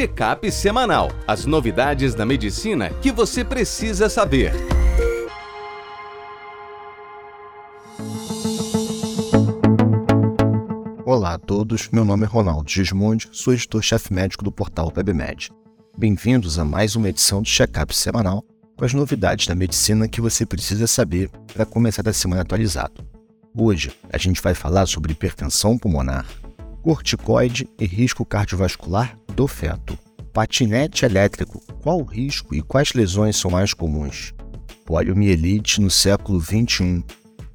Check-up semanal. As novidades da medicina que você precisa saber. Olá a todos, meu nome é Ronaldo Gismondi, sou editor-chefe médico do portal PebMed. Bem-vindos a mais uma edição do Check-up semanal com as novidades da medicina que você precisa saber para começar a semana atualizado. Hoje a gente vai falar sobre hipertensão pulmonar, corticoide e risco cardiovascular do feto. Patinete elétrico, qual o risco e quais lesões são mais comuns? Poliomielite no século XXI.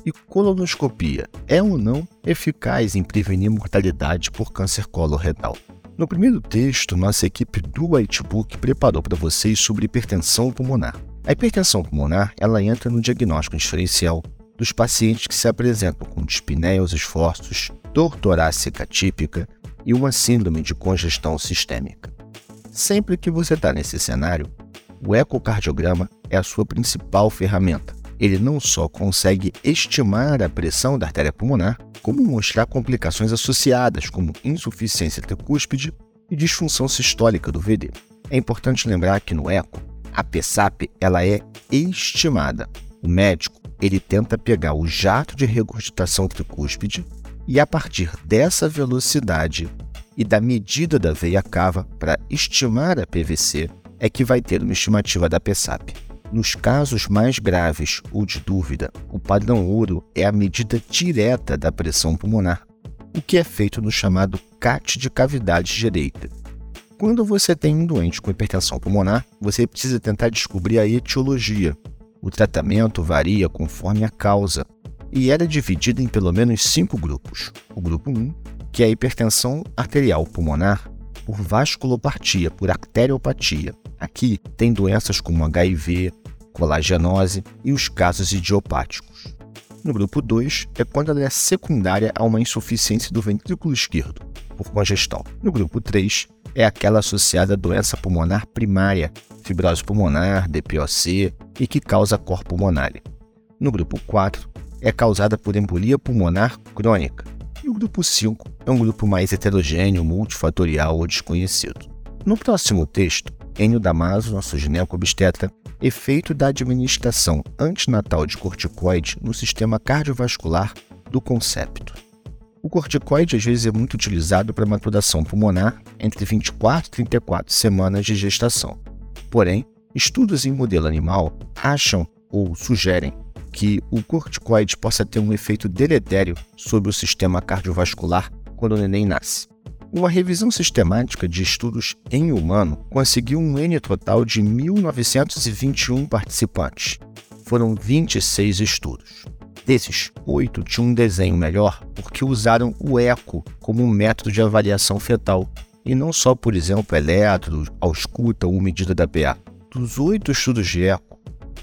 E colonoscopia é ou não eficaz em prevenir mortalidade por câncer coloretal? No primeiro texto, nossa equipe do Whitebook preparou para vocês sobre hipertensão pulmonar. A hipertensão pulmonar ela entra no diagnóstico diferencial dos pacientes que se apresentam com dispneia aos esforços, dor torácica típica e uma síndrome de congestão sistêmica. Sempre que você está nesse cenário, o ecocardiograma é a sua principal ferramenta. Ele não só consegue estimar a pressão da artéria pulmonar, como mostrar complicações associadas, como insuficiência tricúspide e disfunção sistólica do VD. É importante lembrar que no eco, a PSAP ela é estimada. O médico ele tenta pegar o jato de regurgitação tricúspide e a partir dessa velocidade e da medida da veia cava para estimar a PVC é que vai ter uma estimativa da PSAP. Nos casos mais graves ou de dúvida, o padrão ouro é a medida direta da pressão pulmonar, o que é feito no chamado CAT de cavidade direita. Quando você tem um doente com hipertensão pulmonar, você precisa tentar descobrir a etiologia. O tratamento varia conforme a causa e era dividido em pelo menos cinco grupos. O grupo 1, que é a hipertensão arterial pulmonar por vasculopatia, por arteriopatia. Aqui tem doenças como HIV, colagenose e os casos idiopáticos. No grupo 2 é quando ela é secundária a uma insuficiência do ventrículo esquerdo, por congestão. No grupo 3 é aquela associada à doença pulmonar primária, fibrose pulmonar, DPOC e que causa cor pulmonar. No grupo 4 é causada por embolia pulmonar crônica. E o grupo 5 é um grupo mais heterogêneo, multifatorial ou desconhecido. No próximo texto, Enio Damaso, nosso gineco-obstetra, efeito da administração antinatal de corticoide no sistema cardiovascular do concepto. O corticoide às vezes é muito utilizado para maturação pulmonar entre 24 e 34 semanas de gestação. Porém, estudos em modelo animal acham ou sugerem que o corticoide possa ter um efeito deletério sobre o sistema cardiovascular quando o neném nasce. Uma revisão sistemática de estudos em humano conseguiu um N total de 1.921 participantes. Foram 26 estudos. Desses, oito tinham um desenho melhor porque usaram o eco como um método de avaliação fetal, e não só, por exemplo, eletro, ausculta ou medida da PA. Dos oito estudos de eco,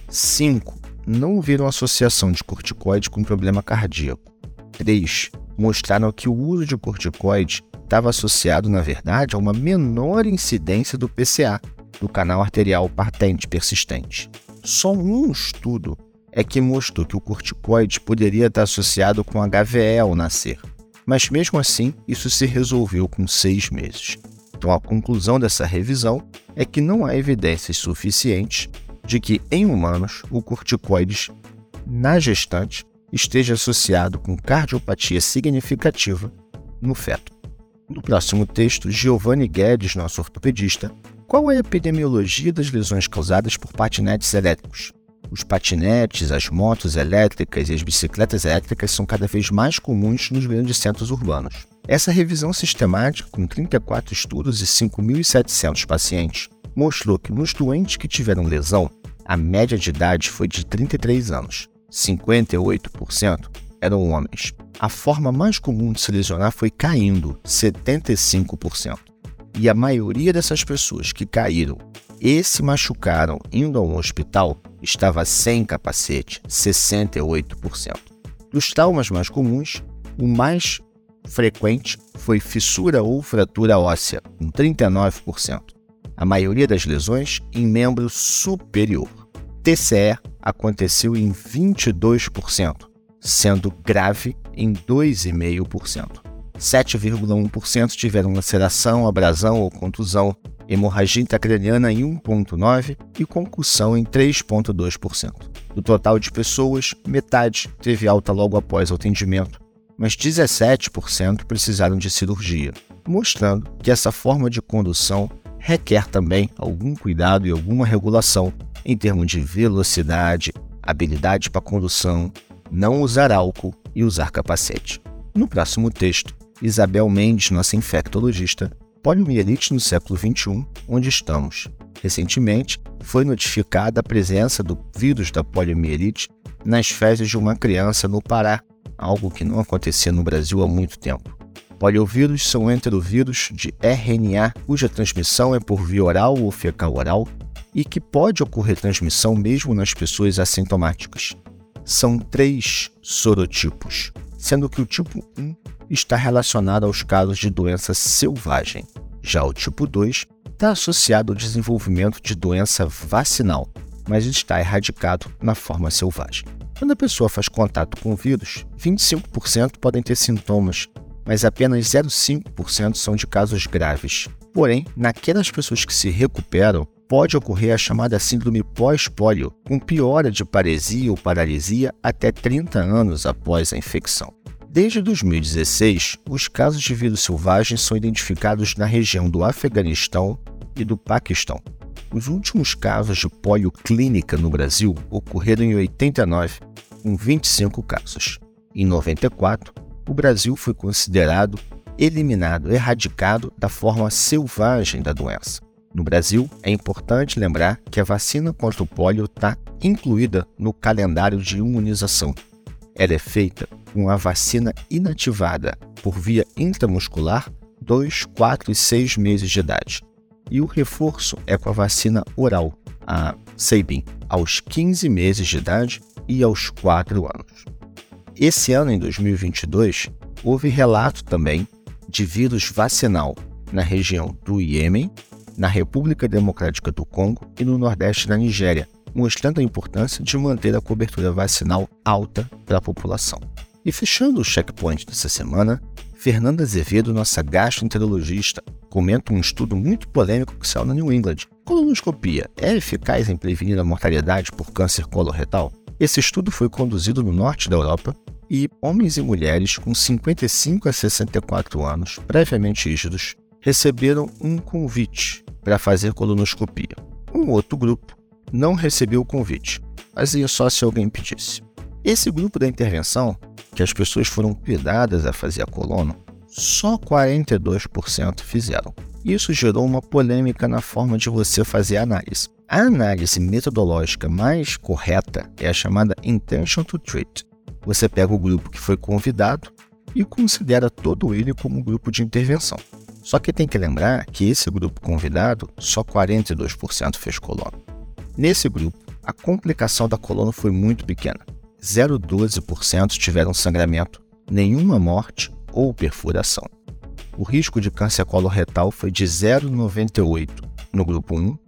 cinco não viram associação de corticoide com problema cardíaco. Três mostraram que o uso de corticoide estava associado, na verdade, a uma menor incidência do PCA, do canal arterial patente persistente. Só um estudo é que mostrou que o corticoide poderia estar associado com HVE ao nascer, mas mesmo assim isso se resolveu com seis meses. Então a conclusão dessa revisão é que não há evidências suficientes de que em humanos o corticoides na gestante esteja associado com cardiopatia significativa no feto. No próximo texto, Giovanni Guedes, nosso ortopedista, qual é a epidemiologia das lesões causadas por patinetes elétricos? Os patinetes, as motos elétricas e as bicicletas elétricas são cada vez mais comuns nos grandes centros urbanos. Essa revisão sistemática, com 34 estudos e 5.700 pacientes, mostrou que nos doentes que tiveram lesão, a média de idade foi de 33 anos, 58% eram homens. A forma mais comum de se lesionar foi caindo, 75%. E a maioria dessas pessoas que caíram e se machucaram indo a um hospital estava sem capacete, 68%. Dos traumas mais comuns, o mais frequente foi fissura ou fratura óssea, com 39%. A maioria das lesões em membro superior. TCE aconteceu em 22%, sendo grave em 2,5%. 7,1% tiveram laceração, abrasão ou contusão hemorragia intracraniana em 1,9% e concussão em 3,2%. Do total de pessoas, metade teve alta logo após o atendimento, mas 17% precisaram de cirurgia, mostrando que essa forma de condução requer também algum cuidado e alguma regulação em termos de velocidade, habilidade para condução, não usar álcool e usar capacete. No próximo texto, Isabel Mendes, nossa infectologista, poliomielite no século XXI, onde estamos. Recentemente, foi notificada a presença do vírus da poliomielite nas fezes de uma criança no Pará, algo que não acontecia no Brasil há muito tempo. Poliovírus são enterovírus de RNA cuja transmissão é por via oral ou fecal-oral e que pode ocorrer transmissão mesmo nas pessoas assintomáticas. São três sorotipos, sendo que o tipo 1 está relacionado aos casos de doença selvagem. Já o tipo 2 está associado ao desenvolvimento de doença vacinal, mas está erradicado na forma selvagem. Quando a pessoa faz contato com o vírus, 25% podem ter sintomas, mas apenas 0,5% são de casos graves. Porém, naquelas pessoas que se recuperam, pode ocorrer a chamada síndrome pós-pólio, com piora de paresia ou paralisia até 30 anos após a infecção. Desde 2016, os casos de vírus selvagem são identificados na região do Afeganistão e do Paquistão. Os últimos casos de polio clínica no Brasil ocorreram em 89, com 25 casos. Em 94, o Brasil foi considerado eliminado, erradicado da forma selvagem da doença. No Brasil, é importante lembrar que a vacina contra o pólio está incluída no calendário de imunização. Ela é feita com a vacina inativada por via intramuscular 2, 4 e 6 meses de idade. E o reforço é com a vacina oral, a Sabin, aos 15 meses de idade e aos 4 anos. Esse ano, em 2022, houve relato também de vírus vacinal na região do Iêmen, na República Democrática do Congo e no Nordeste da Nigéria, mostrando a importância de manter a cobertura vacinal alta para a população. E fechando o checkpoint dessa semana, Fernanda Azevedo, nossa gastroenterologista, comenta um estudo muito polêmico que saiu na New England. Colonoscopia é eficaz em prevenir a mortalidade por câncer coloretal? Esse estudo foi conduzido no norte da Europa e homens e mulheres com 55 a 64 anos, previamente rígidos, receberam um convite para fazer colonoscopia. Um outro grupo não recebeu o convite, mas ia só se alguém pedisse. Esse grupo da intervenção que as pessoas foram cuidadas a fazer a colono, só 42% fizeram. Isso gerou uma polêmica na forma de você fazer a análise. A análise metodológica mais correta é a chamada Intention to Treat. Você pega o grupo que foi convidado e considera todo ele como grupo de intervenção. Só que tem que lembrar que esse grupo convidado, só 42% fez colono. Nesse grupo, a complicação da coluna foi muito pequena. 0,12% tiveram sangramento, nenhuma morte ou perfuração. O risco de câncer coloretal foi de 0,98 no grupo 1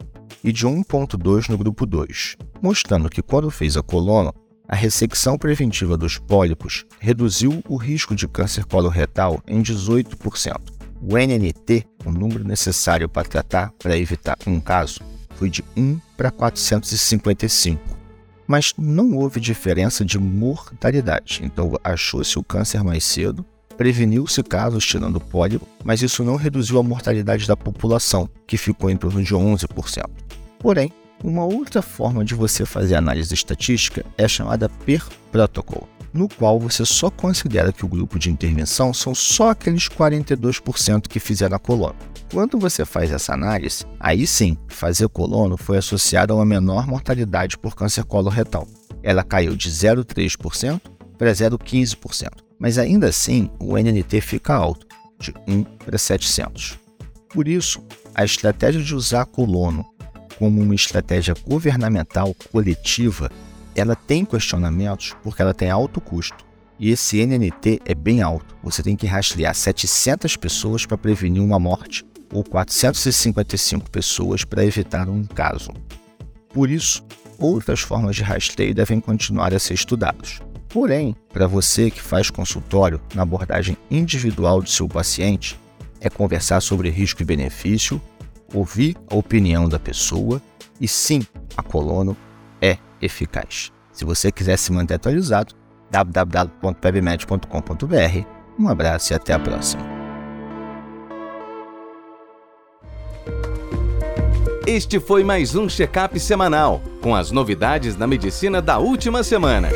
e de 1,2 no grupo 2, mostrando que quando fez a coluna, a ressecção preventiva dos pólipos reduziu o risco de câncer coloretal em 18%. O NNT, o número necessário para tratar para evitar um caso, foi de 1 para 455 mas não houve diferença de mortalidade. Então, achou-se o câncer mais cedo, preveniu-se casos tirando pólipo, mas isso não reduziu a mortalidade da população, que ficou em torno de 11%. Porém, uma outra forma de você fazer análise estatística é chamada per protocol, no qual você só considera que o grupo de intervenção são só aqueles 42% que fizeram a colônia. Quando você faz essa análise, aí sim, fazer colono foi associado a uma menor mortalidade por câncer coloretal. Ela caiu de 0,3% para 0,15%, mas ainda assim o NNT fica alto, de 1 para 700. Por isso, a estratégia de usar colono como uma estratégia governamental coletiva, ela tem questionamentos porque ela tem alto custo. E esse NNT é bem alto. Você tem que rastrear 700 pessoas para prevenir uma morte ou 455 pessoas para evitar um caso. Por isso, outras formas de rastreio devem continuar a ser estudadas. Porém, para você que faz consultório na abordagem individual do seu paciente, é conversar sobre risco e benefício, ouvir a opinião da pessoa e sim, a Colono é eficaz. Se você quiser se manter atualizado, www.pebmed.com.br. Um abraço e até a próxima. Este foi mais um check-up semanal com as novidades da medicina da última semana.